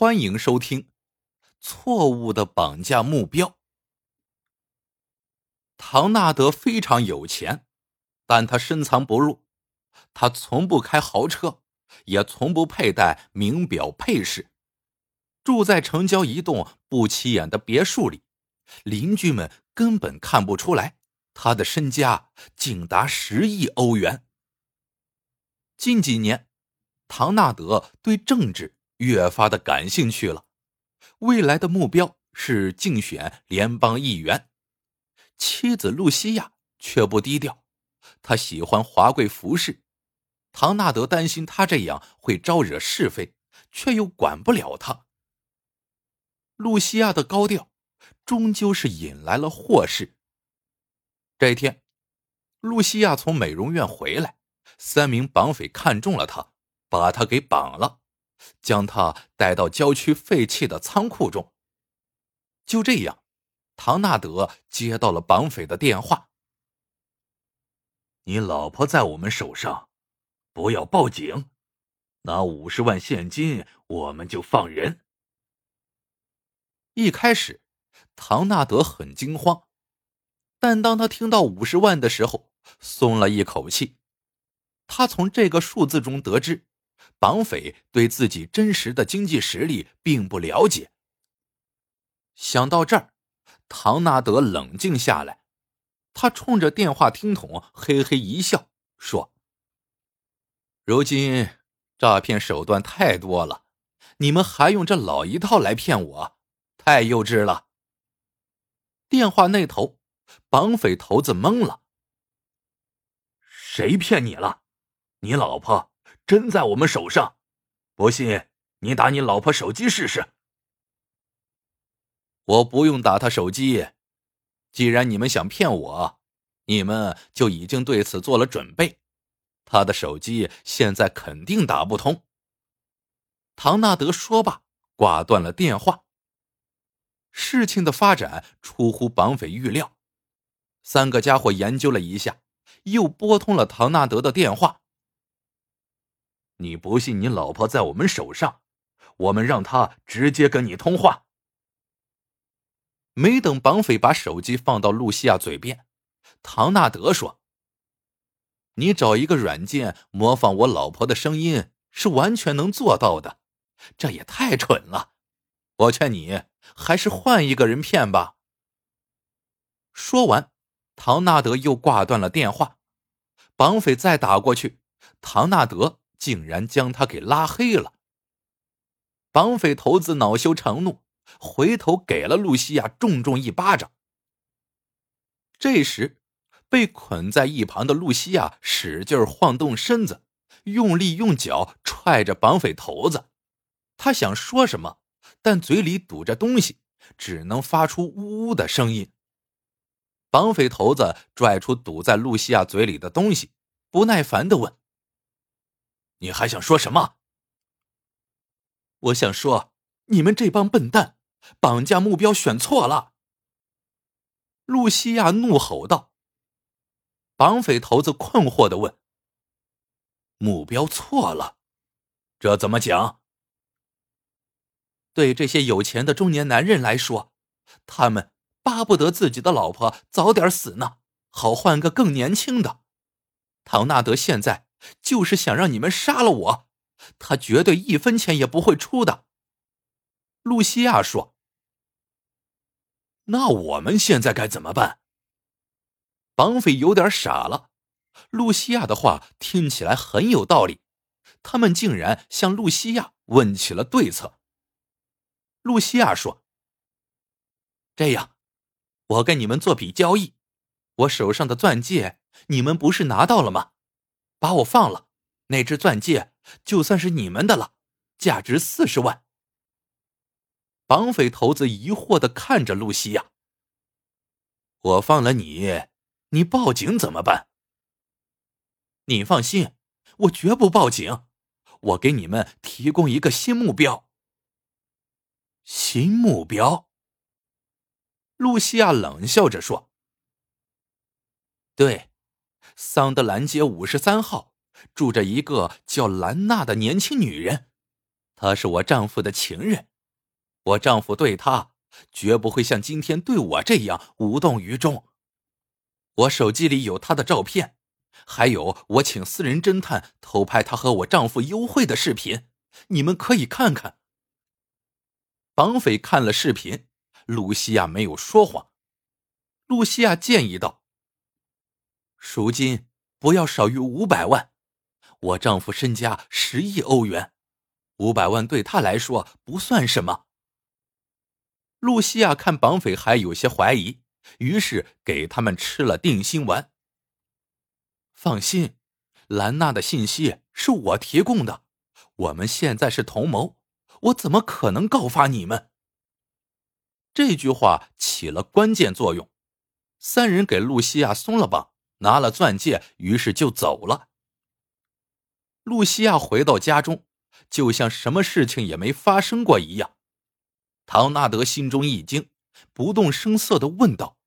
欢迎收听《错误的绑架目标》。唐纳德非常有钱，但他深藏不露。他从不开豪车，也从不佩戴名表配饰，住在城郊一栋不起眼的别墅里，邻居们根本看不出来他的身家竟达十亿欧元。近几年，唐纳德对政治。越发的感兴趣了，未来的目标是竞选联邦议员。妻子露西亚却不低调，她喜欢华贵服饰。唐纳德担心他这样会招惹是非，却又管不了他。露西亚的高调，终究是引来了祸事。这一天，露西亚从美容院回来，三名绑匪看中了她，把她给绑了。将他带到郊区废弃的仓库中。就这样，唐纳德接到了绑匪的电话：“你老婆在我们手上，不要报警，拿五十万现金，我们就放人。”一开始，唐纳德很惊慌，但当他听到五十万的时候，松了一口气。他从这个数字中得知。绑匪对自己真实的经济实力并不了解。想到这儿，唐纳德冷静下来，他冲着电话听筒嘿嘿一笑，说：“如今诈骗手段太多了，你们还用这老一套来骗我，太幼稚了。”电话那头，绑匪头子懵了：“谁骗你了？你老婆？”真在我们手上，不信你打你老婆手机试试。我不用打他手机，既然你们想骗我，你们就已经对此做了准备。他的手机现在肯定打不通。唐纳德说罢，挂断了电话。事情的发展出乎绑匪预料，三个家伙研究了一下，又拨通了唐纳德的电话。你不信？你老婆在我们手上，我们让她直接跟你通话。没等绑匪把手机放到露西亚嘴边，唐纳德说：“你找一个软件模仿我老婆的声音，是完全能做到的，这也太蠢了。我劝你还是换一个人骗吧。”说完，唐纳德又挂断了电话。绑匪再打过去，唐纳德。竟然将他给拉黑了。绑匪头子恼羞成怒，回头给了露西亚重重一巴掌。这时，被捆在一旁的露西亚使劲晃动身子，用力用脚踹着绑匪头子。他想说什么，但嘴里堵着东西，只能发出呜呜的声音。绑匪头子拽出堵在露西亚嘴里的东西，不耐烦的问。你还想说什么？我想说，你们这帮笨蛋，绑架目标选错了。露西亚怒吼道。绑匪头子困惑的问：“目标错了，这怎么讲？”对这些有钱的中年男人来说，他们巴不得自己的老婆早点死呢，好换个更年轻的。唐纳德现在。就是想让你们杀了我，他绝对一分钱也不会出的。露西亚说：“那我们现在该怎么办？”绑匪有点傻了。露西亚的话听起来很有道理，他们竟然向露西亚问起了对策。露西亚说：“这样，我跟你们做笔交易，我手上的钻戒你们不是拿到了吗？”把我放了，那只钻戒就算是你们的了，价值四十万。绑匪头子疑惑的看着露西亚：“我放了你，你报警怎么办？”你放心，我绝不报警。我给你们提供一个新目标。新目标？露西亚冷笑着说：“对。”桑德兰街五十三号住着一个叫兰娜的年轻女人，她是我丈夫的情人。我丈夫对她绝不会像今天对我这样无动于衷。我手机里有她的照片，还有我请私人侦探偷拍她和我丈夫幽会的视频，你们可以看看。绑匪看了视频，露西亚没有说谎。露西亚建议道：“赎金不要少于五百万，我丈夫身家十亿欧元，五百万对他来说不算什么。”露西亚看绑匪还有些怀疑，于是给他们吃了定心丸。放心，兰娜的信息是我提供的，我们现在是同谋。我怎么可能告发你们？这句话起了关键作用。三人给露西亚松了绑，拿了钻戒，于是就走了。露西亚回到家中，就像什么事情也没发生过一样。唐纳德心中一惊，不动声色的问道：“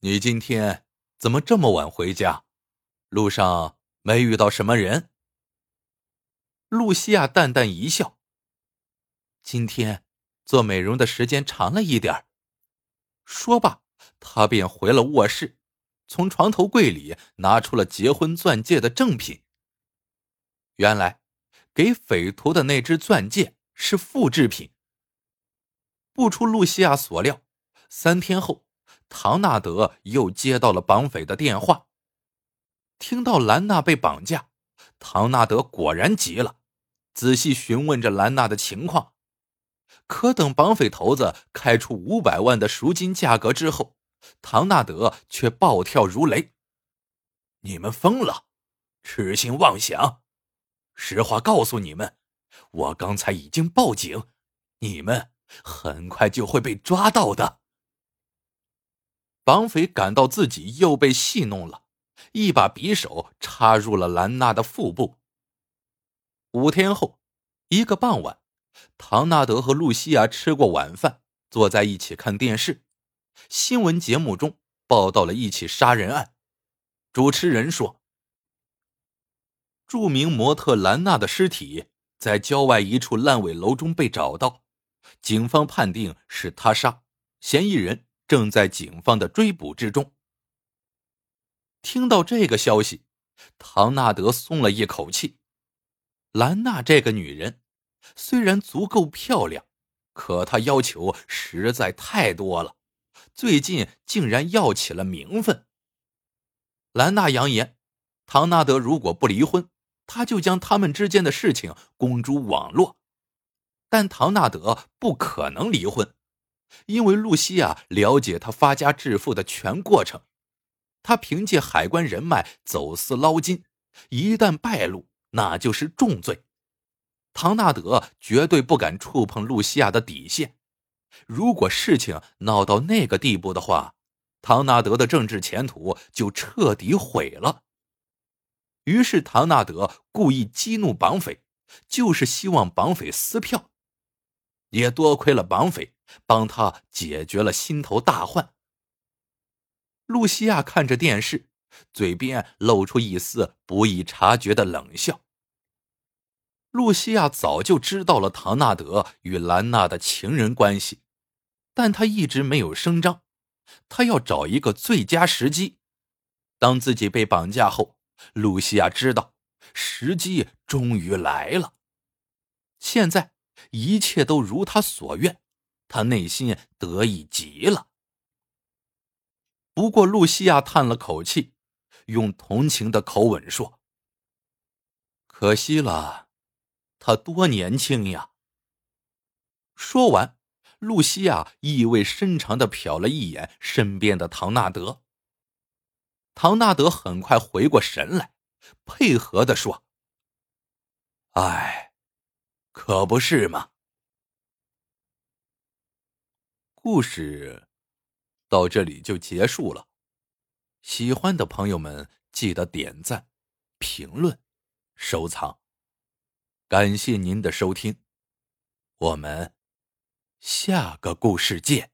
你今天怎么这么晚回家？路上没遇到什么人？”露西亚淡淡一笑：“今天做美容的时间长了一点说罢，她便回了卧室，从床头柜里拿出了结婚钻戒的正品。原来，给匪徒的那只钻戒是复制品。不出露西亚所料，三天后，唐纳德又接到了绑匪的电话。听到兰娜被绑架，唐纳德果然急了。仔细询问着兰娜的情况，可等绑匪头子开出五百万的赎金价格之后，唐纳德却暴跳如雷：“你们疯了，痴心妄想！实话告诉你们，我刚才已经报警，你们很快就会被抓到的。”绑匪感到自己又被戏弄了，一把匕首插入了兰娜的腹部。五天后，一个傍晚，唐纳德和露西亚吃过晚饭，坐在一起看电视。新闻节目中报道了一起杀人案。主持人说：“著名模特兰娜的尸体在郊外一处烂尾楼中被找到，警方判定是他杀，嫌疑人正在警方的追捕之中。”听到这个消息，唐纳德松了一口气。兰娜这个女人，虽然足够漂亮，可她要求实在太多了。最近竟然要起了名分。兰娜扬言，唐纳德如果不离婚，他就将他们之间的事情公诸网络。但唐纳德不可能离婚，因为露西亚了解他发家致富的全过程。他凭借海关人脉走私捞金，一旦败露。那就是重罪，唐纳德绝对不敢触碰露西亚的底线。如果事情闹到那个地步的话，唐纳德的政治前途就彻底毁了。于是，唐纳德故意激怒绑匪，就是希望绑匪撕票。也多亏了绑匪帮他解决了心头大患。露西亚看着电视。嘴边露出一丝不易察觉的冷笑。露西亚早就知道了唐纳德与兰娜的情人关系，但她一直没有声张。她要找一个最佳时机。当自己被绑架后，露西亚知道时机终于来了。现在一切都如她所愿，她内心得意极了。不过，露西亚叹了口气。用同情的口吻说：“可惜了，他多年轻呀。”说完，露西亚意味深长的瞟了一眼身边的唐纳德。唐纳德很快回过神来，配合的说：“哎，可不是嘛。”故事到这里就结束了。喜欢的朋友们，记得点赞、评论、收藏，感谢您的收听，我们下个故事见。